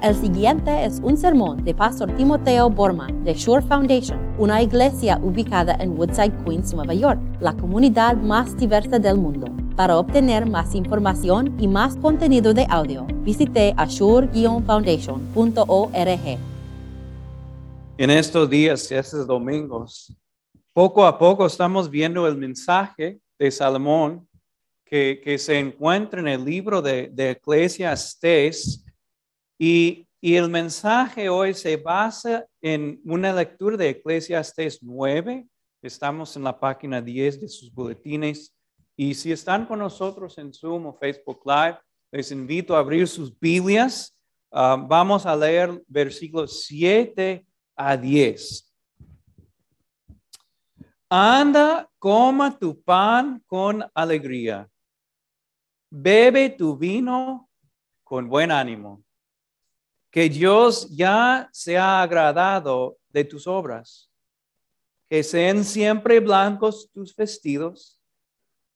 El siguiente es un sermón de Pastor Timoteo Borman de Shore Foundation, una iglesia ubicada en Woodside, Queens, Nueva York, la comunidad más diversa del mundo. Para obtener más información y más contenido de audio, visite ashore-foundation.org. En estos días, estos domingos, poco a poco estamos viendo el mensaje de Salomón que, que se encuentra en el libro de, de Eclesiastes y, el mensaje hoy se basa en una lectura de Eclesiastes 9. Estamos en la página 10 de sus boletines. Y si están con nosotros en Zoom o Facebook Live, les invito a abrir sus Biblias. Uh, vamos a leer versículos 7 a 10. Anda, coma tu pan con alegría. Bebe tu vino con buen ánimo. Que Dios ya se ha agradado de tus obras. Que sean siempre blancos tus vestidos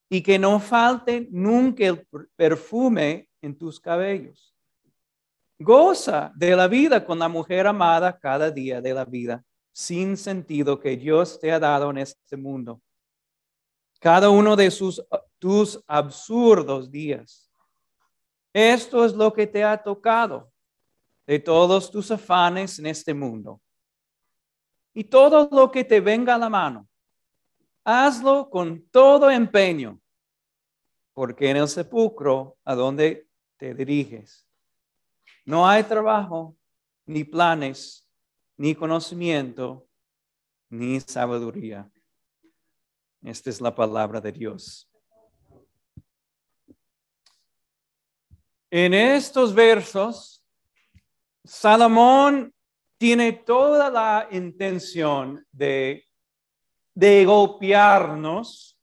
y que no falte nunca el perfume en tus cabellos. Goza de la vida con la mujer amada cada día de la vida sin sentido que Dios te ha dado en este mundo. Cada uno de sus, tus absurdos días. Esto es lo que te ha tocado de todos tus afanes en este mundo. Y todo lo que te venga a la mano, hazlo con todo empeño, porque en el sepulcro a donde te diriges, no hay trabajo ni planes ni conocimiento, ni sabiduría. Esta es la palabra de Dios. En estos versos, Salomón tiene toda la intención de, de golpearnos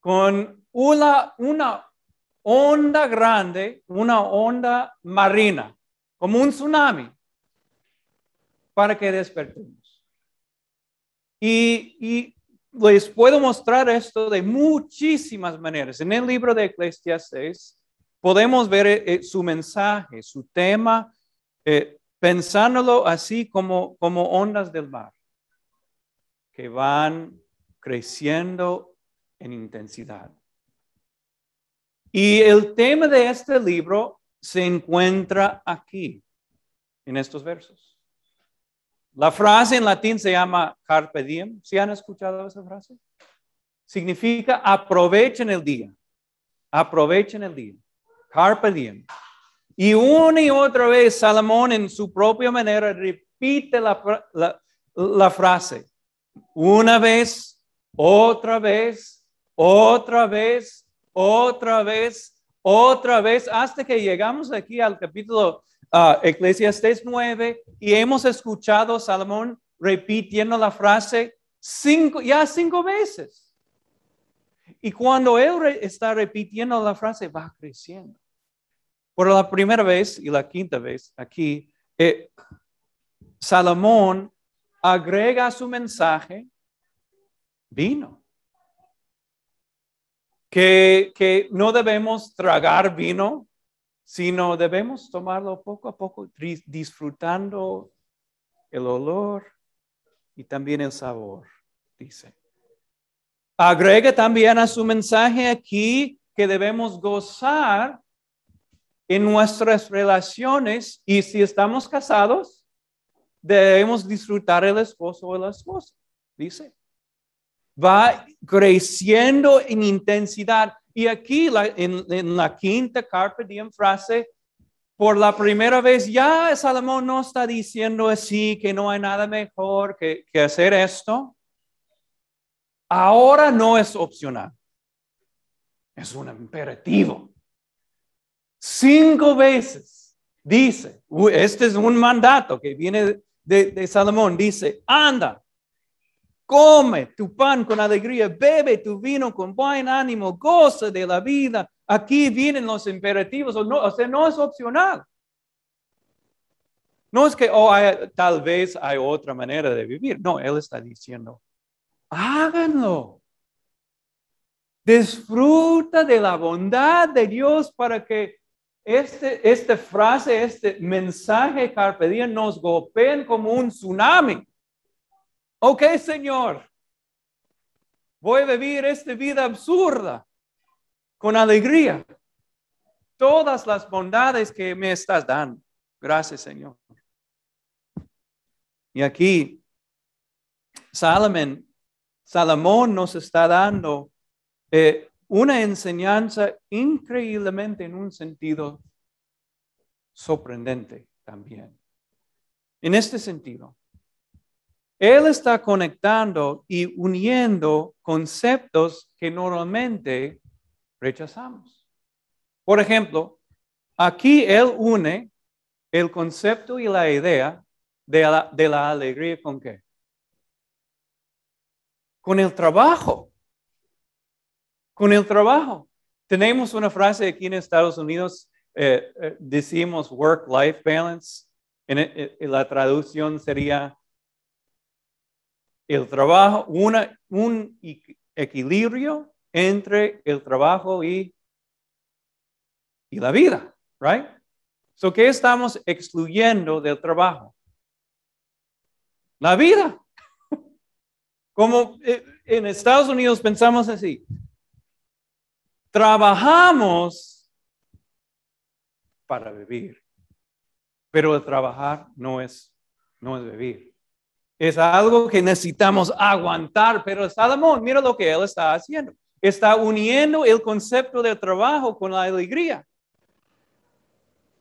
con una, una onda grande, una onda marina, como un tsunami para que despertemos. Y, les puedo mostrar esto de muchísimas maneras. En el libro de Eclesiastes podemos ver eh, su mensaje, su tema, eh, pensándolo así como, como ondas del mar, que van creciendo en intensidad. Y el tema de este libro se encuentra aquí, en estos versos. La frase en latín se llama carpe diem. ¿Sí han escuchado esa frase? Significa aprovechen el día. Aprovechen el día. Carpe diem. Y una y otra vez Salomón en su propia manera repite la, la frase. Una vez, otra vez, otra vez, otra vez, otra vez, hasta que llegamos aquí al capítulo uh, Eclesiastes 9 y hemos escuchado Salomón repitiendo la frase cinco, ya cinco veces. Y cuando él está repitiendo la frase, va creciendo. Por la primera vez y la quinta vez aquí, eh, Salomón agrega a su mensaje vino. Que, que no debemos tragar vino sino debemos tomarlo poco a poco, disfrutando el olor y también el sabor, dice. Agrega también a su mensaje aquí que debemos gozar en nuestras relaciones y si estamos casados, debemos disfrutar el esposo o la esposa, dice. Va creciendo en intensidad y aquí en, la quinta carpe diem frase, por la primera vez ya Salomón no está diciendo así que no hay nada mejor que, que hacer esto. Ahora no es opcional. Es un imperativo. Cinco veces dice, este es un mandato que viene de, Salomón, dice, anda, come tu pan con alegría, bebe tu vino con buen ánimo, goza de la vida. Aquí vienen los imperativos, o, no, o sea, no es opcional. No es que oh, tal vez hay otra manera de vivir. No, Él está diciendo, háganlo. Disfruta de la bondad de Dios para que este, esta frase, este mensaje carpe diem nos golpean como un tsunami. Ok, Señor, voy a vivir esta vida absurda con alegría. Todas las bondades que me estás dando. Gracias, Señor. Y aquí, Salomón, Salomón nos está dando eh, una enseñanza increíblemente en un sentido sorprendente también. En este sentido, él está conectando y uniendo conceptos que normalmente rechazamos. Por ejemplo, aquí él une el concepto y la idea de la, de la alegría con qué? Con el trabajo con el trabajo. Tenemos una frase aquí en Estados Unidos, eh, eh, decimos work-life balance. En, la traducción sería el trabajo, un equilibrio entre el trabajo y, y la vida, right? So, ¿qué estamos excluyendo del trabajo? La vida. Como eh, en Estados Unidos pensamos así, Trabajamos para vivir, pero trabajar no es, no es vivir. Es algo que necesitamos aguantar, pero Salomón, mira lo que él está haciendo. Está uniendo el concepto del trabajo con la alegría.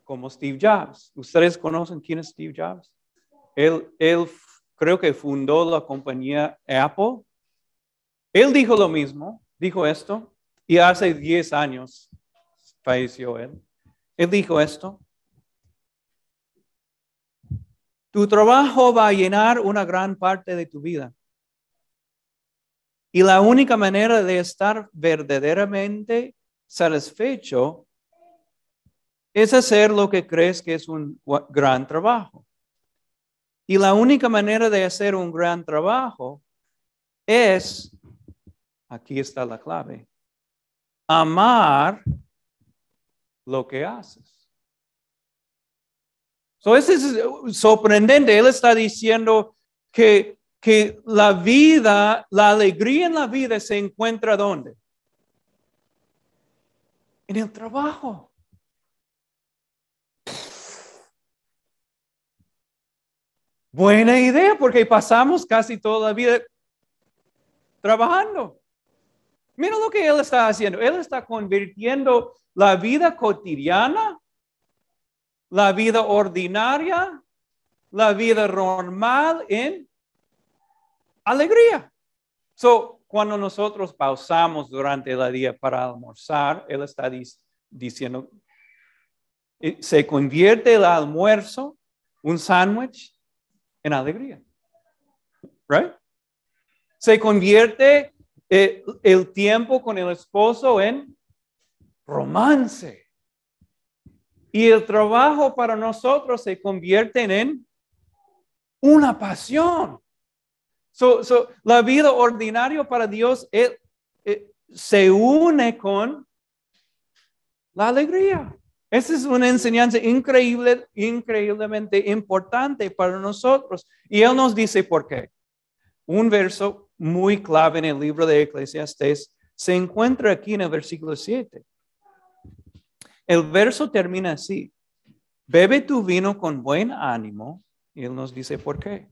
Como Steve Jobs. ¿Ustedes conocen quién es Steve Jobs? Él, él creo que fundó la compañía Apple. Él dijo lo mismo, dijo esto. Y hace 10 años falleció él. Él dijo esto. Tu trabajo va a llenar una gran parte de tu vida. Y la única manera de estar verdaderamente satisfecho es hacer lo que crees que es un gran trabajo. Y la única manera de hacer un gran trabajo es, aquí está la clave, amar lo que haces. So, eso es sorprendente. Él está diciendo que, que la vida, la alegría en la vida se encuentra ¿dónde? En el trabajo. Buena idea, porque pasamos casi toda la vida trabajando. Mira lo que él está haciendo. Él está convirtiendo la vida cotidiana, la vida ordinaria, la vida normal en alegría. So, cuando nosotros pausamos durante el día para almorzar, él está diciendo, eh, se convierte el almuerzo, un sándwich, en alegría. Right? Se convierte eh, el tiempo con el esposo en romance. Y el trabajo para nosotros se convierte en una pasión. la vida ordinaria para Dios eh, eh, se une con la alegría. Esa es una enseñanza increíble, increíblemente importante para nosotros. Y Él nos dice por qué. Un verso muy clave en el libro de Eclesiastes se encuentra aquí en el versículo 7. El verso termina así. Bebe tu vino con buen ánimo. Y él nos dice por qué.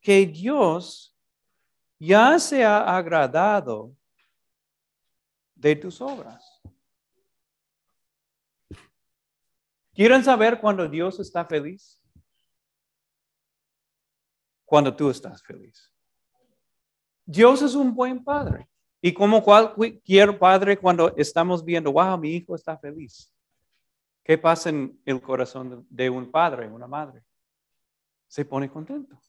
Que Dios ya se ha agradado de tus obras. ¿Quieren saber cuando Dios está feliz? Cuando tú estás feliz. Dios es un buen padre. Y como cualquier padre, cuando estamos viendo, wow, mi hijo está feliz. ¿Qué pasa en el corazón de un padre, una madre? Se pone contento.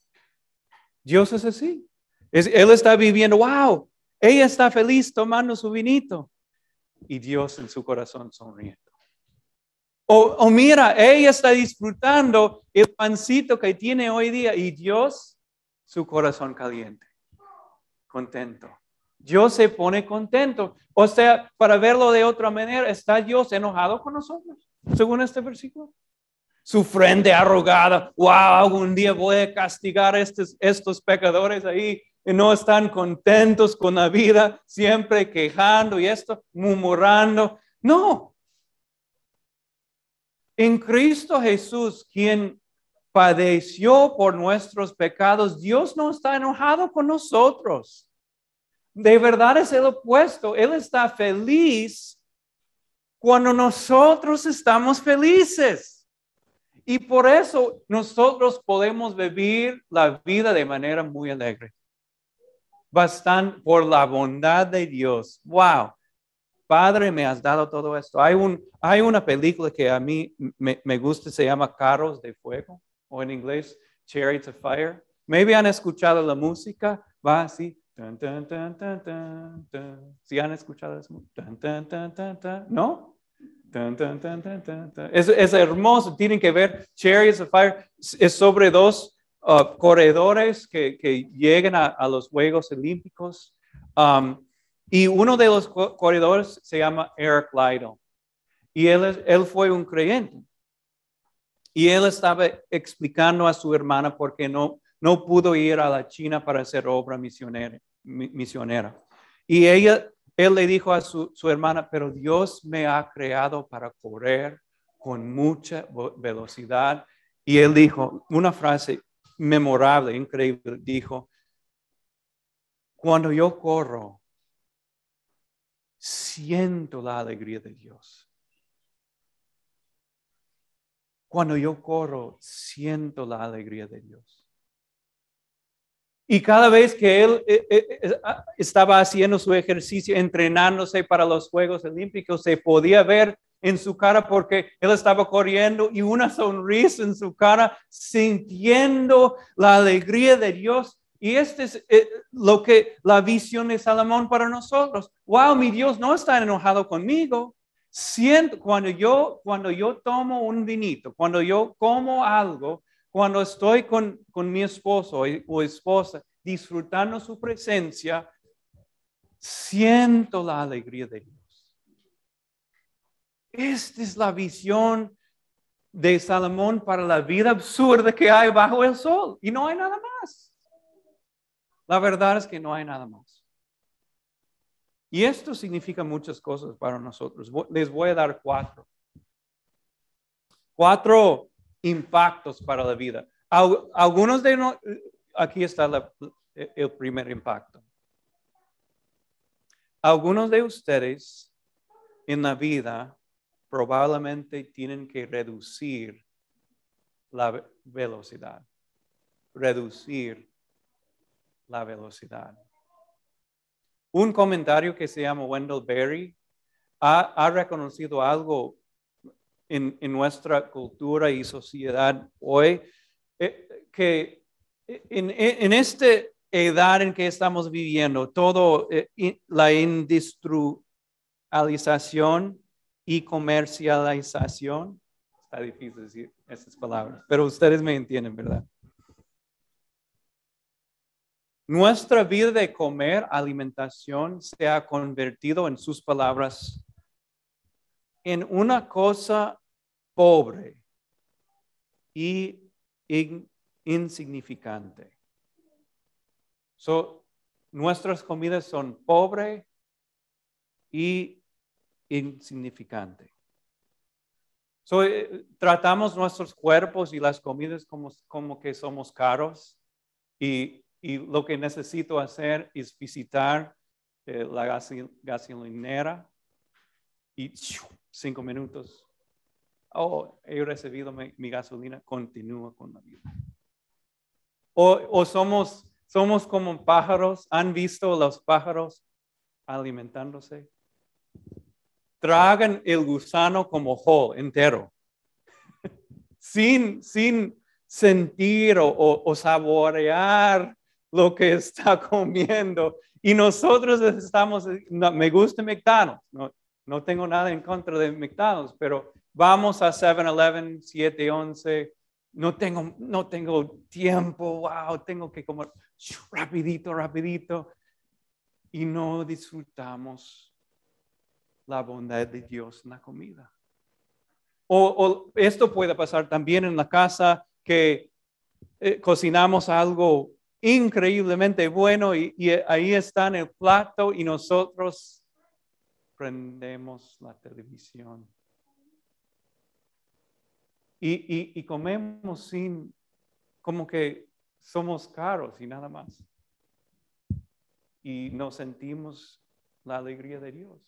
Dios es así. él está viviendo, wow, ella está feliz tomando su vinito. Y Dios en su corazón sonriendo. O, o mira, ella está disfrutando el pancito que tiene hoy día y Dios su corazón caliente contento. Dios se pone contento. O sea, para verlo de otra manera, ¿está Dios enojado con nosotros? Según este versículo. Su frente arrogada, wow, algún día voy a castigar a estos, estos pecadores ahí y no están contentos con la vida, siempre quejando y esto, murmurando. No. En Cristo Jesús, quien padeció por nuestros pecados, Dios no está enojado con nosotros. De verdad es el opuesto. Él está feliz cuando nosotros estamos felices. Y por eso nosotros podemos vivir la vida de manera muy alegre. Bastante por la bondad de Dios. Wow. Padre, me has dado todo esto. Hay, un, hay una película que a mí me, me gusta, se llama Carros de Fuego, o en inglés, Chariots of Fire. Maybe han escuchado la música, va así. ¿Sí han escuchado eso? ¿No? Es, es, hermoso, tienen que ver. Chariots of Fire es sobre dos uh, corredores que, que llegan a, a, los Juegos Olímpicos. Um, y uno de los corredores se llama Eric Lytle. Y él, él fue un creyente. Y él estaba explicando a su hermana por qué no, no pudo ir a la China para hacer obra misionera. Y ella, él le dijo a su, su hermana, pero Dios me ha creado para correr con mucha velocidad. Y él dijo una frase memorable, increíble, dijo, cuando yo corro, siento la alegría de Dios. Cuando yo corro, siento la alegría de Dios. Y cada vez que él eh, eh, eh, ah, estaba haciendo su ejercicio, entrenándose para los Juegos Olímpicos, se podía ver en su cara porque él estaba corriendo y una sonrisa en su cara, sintiendo la alegría de Dios. Y este es lo que la visión de Salomón para nosotros. Wow, mi Dios no está enojado conmigo. Siento cuando yo cuando yo tomo un vinito, cuando yo como algo, cuando estoy con, con mi esposo o esposa disfrutando su presencia, siento la alegría de Dios. Esta es la visión de Salomón para la vida absurda que hay bajo el sol. Y no hay nada más. La verdad es que no hay nada más. Y esto significa muchas cosas para nosotros. Les voy a dar cuatro. Cuatro impactos para la vida. Algunos de nosotros, aquí está el primer impacto. Algunos de ustedes en la vida probablemente tienen que reducir la velocidad, reducir la velocidad. Un comentario que se llama Wendell Berry ha, ha reconocido algo en, nuestra cultura y sociedad hoy, eh, que en, en esta edad en que estamos viviendo, todo eh, la industrialización y comercialización, está difícil decir esas palabras, pero ustedes me entienden, ¿verdad? Nuestra vida de comer, alimentación, se ha convertido en sus palabras en una cosa pobre y insignificante. So, nuestras comidas son pobre y insignificante. So, eh, tratamos nuestros cuerpos y las comidas como, como que somos caros y, y, lo que necesito hacer es visitar eh, la gasolinera y cinco minutos. Oh, he recibido mi, gasolina, continúa con la vida. O, somos, somos como pájaros, ¿han visto los pájaros alimentándose? Tragan el gusano como whole, entero, sin, sin sentir o, saborear lo que está comiendo. Y nosotros estamos, me gusta McDonald's, no, no tengo nada en contra de McDonald's, pero vamos a 7-Eleven, 7-11, no tengo, no tengo tiempo, wow, tengo que comer rapidito, rapidito. y no disfrutamos la bondad de Dios en la comida. O, o esto puede pasar también en la casa que eh, cocinamos algo increíblemente bueno y, ahí está el plato y nosotros prendemos la televisión. Y, y, comemos sin, como que somos caros y nada más. Y nos sentimos la alegría de Dios.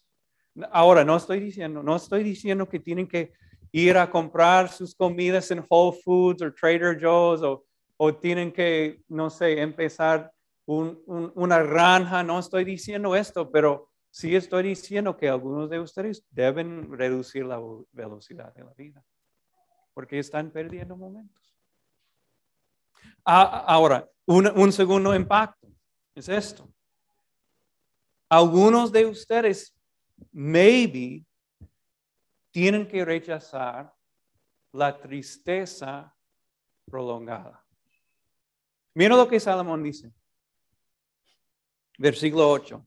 Ahora, no estoy diciendo, no estoy diciendo que tienen que ir a comprar sus comidas en Whole Foods o Trader Joe's o, o tienen que, no sé, empezar un, un, una granja. No estoy diciendo esto, pero sí estoy diciendo que algunos de ustedes deben reducir la velocidad de la vida, porque están perdiendo momentos. Ah, ahora, un, un segundo impacto es esto. Algunos de ustedes, maybe, tienen que rechazar la tristeza prolongada. Mira lo que Salomón dice. Versículo 8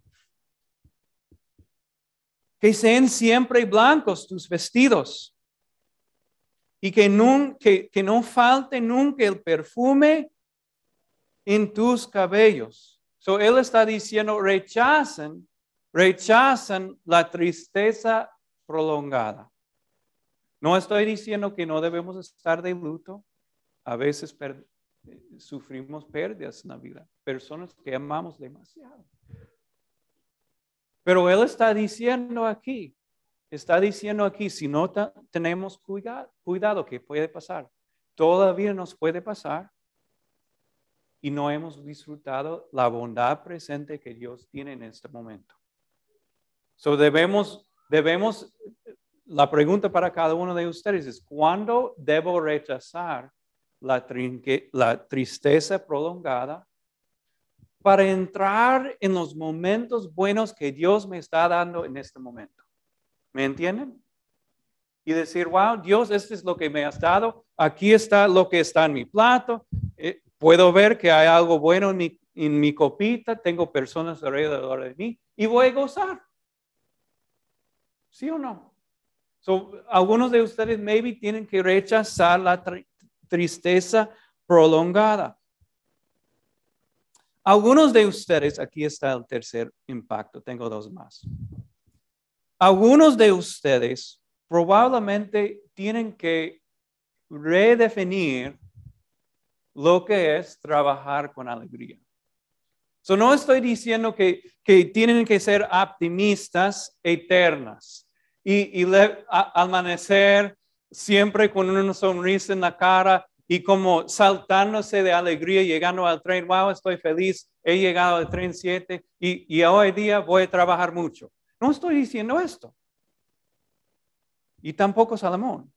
que sean siempre blancos tus vestidos y que, que, no falte nunca el perfume en tus cabellos. So él está diciendo, rechazan, rechazan la tristeza prolongada. No estoy diciendo que no debemos estar de luto. A veces sufrimos pérdidas en la vida, personas que amamos demasiado. Pero Él está diciendo aquí, está diciendo aquí, si no tenemos cuidado, cuidado, ¿qué puede pasar? Todavía nos puede pasar y no hemos disfrutado la bondad presente que Dios tiene en este momento. So debemos, debemos, la pregunta para cada uno de ustedes es, ¿cuándo debo rechazar la, la tristeza prolongada para entrar en los momentos buenos que Dios me está dando en este momento. ¿Me entienden? Y decir, wow, Dios, este es lo que me has dado, aquí está lo que está en mi plato, eh, puedo ver que hay algo bueno en mi, en mi copita, tengo personas alrededor de mí y voy a gozar. ¿Sí o no? algunos de ustedes maybe tienen que rechazar la tristeza prolongada. Algunos de ustedes, aquí está el tercer impacto, tengo dos más. Algunos de ustedes probablemente tienen que redefinir lo que es trabajar con alegría. So, no estoy diciendo que, que tienen que ser optimistas eternas y, y amanecer siempre con una sonrisa en la cara y como saltándose de alegría, llegando al tren, wow, estoy feliz, he llegado al tren 7 y, y hoy día voy a trabajar mucho. No estoy diciendo esto. Y tampoco Salomón.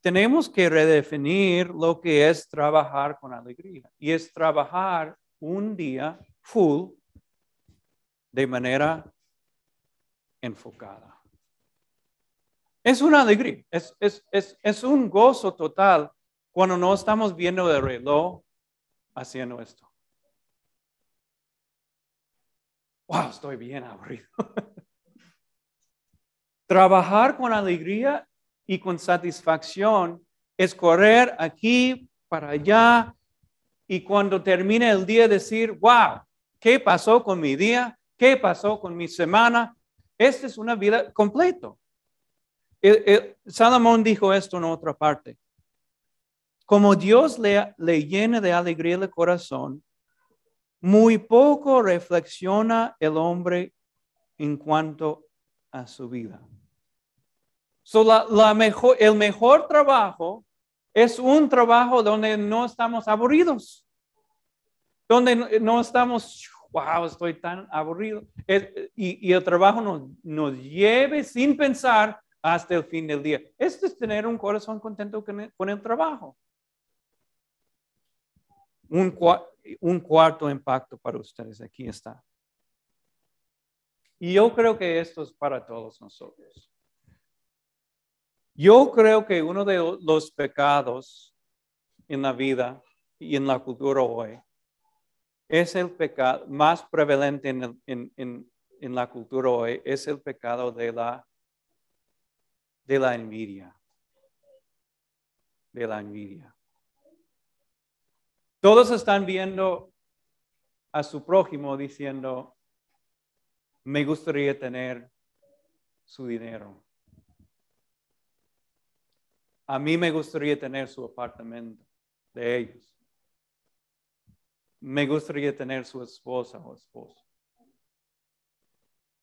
Tenemos que redefinir lo que es trabajar con alegría. Y es trabajar un día full de manera enfocada. Es una alegría, es, es, es, es un gozo total cuando no estamos viendo el reloj haciendo esto. Wow, estoy bien aburrido. Trabajar con alegría y con satisfacción es correr aquí para allá y cuando termine el día decir, wow, ¿qué pasó con mi día? ¿Qué pasó con mi semana? Esta es una vida completa. Salomón dijo esto en otra parte. Como Dios le, le llena de alegría el corazón, muy poco reflexiona el hombre en cuanto a su vida. So la, mejor, el mejor trabajo es un trabajo donde no estamos aburridos, donde no estamos, wow, estoy tan aburrido. Y, y el trabajo nos lleve sin pensar hasta el fin del día. Esto es tener un corazón contento con el, trabajo. Un, cuarto impacto para ustedes, aquí está. Y yo creo que esto es para todos nosotros. Yo creo que uno de los pecados en la vida y en la cultura hoy es el pecado más prevalente en- en la cultura hoy, es el pecado de la, de la envidia. De la envidia. Todos están viendo a su prójimo diciendo, me gustaría tener su dinero. A mí me gustaría tener su apartamento de ellos. Me gustaría tener su esposa o esposo.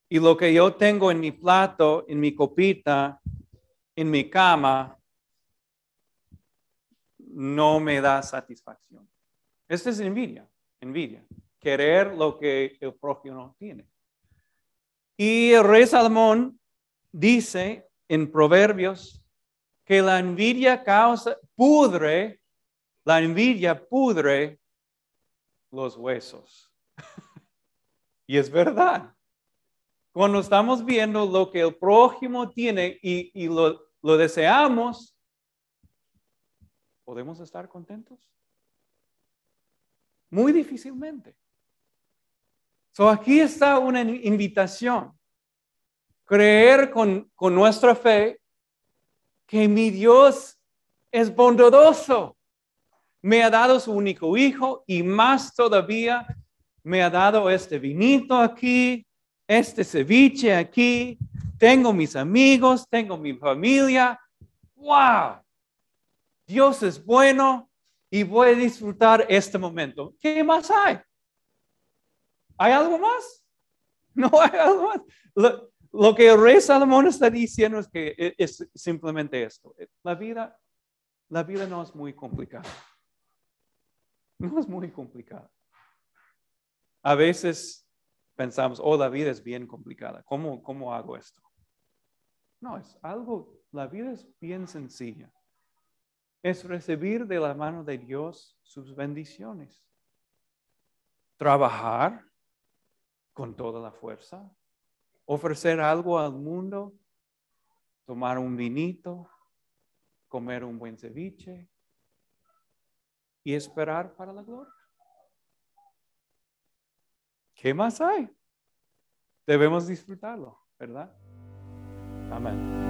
Y lo que yo tengo en mi plato, en mi copita, en mi cama, no me da satisfacción. Esta es envidia, envidia. Querer lo que el prójimo tiene. Y el rey Salomón dice en Proverbios que la envidia causa, pudre, la envidia pudre los huesos. y es verdad. Cuando estamos viendo lo que el prójimo tiene y, y lo, lo deseamos, ¿podemos estar contentos? Muy difícilmente. So aquí está una invitación. Creer con, con nuestra fe que mi Dios es bondadoso. Me ha dado su único hijo y más todavía me ha dado este vinito aquí, este ceviche aquí. Tengo mis amigos, tengo mi familia. ¡Wow! Dios es bueno y voy a disfrutar este momento. ¿Qué más hay? ¿Hay algo más? No hay algo más. Lo, que el rey Salomón está diciendo es que e, es simplemente esto. La vida, la vida no es muy complicada. No es muy complicada. A veces pensamos, oh, la vida es bien complicada. ¿Cómo, cómo hago esto? No, es algo, la vida es bien sencilla. Es recibir de la mano de Dios sus bendiciones. Trabajar con toda la fuerza, ofrecer algo al mundo, tomar un vinito, comer un buen ceviche y esperar para la gloria. ¿Qué más hay? Debemos disfrutarlo, ¿verdad? 阿门。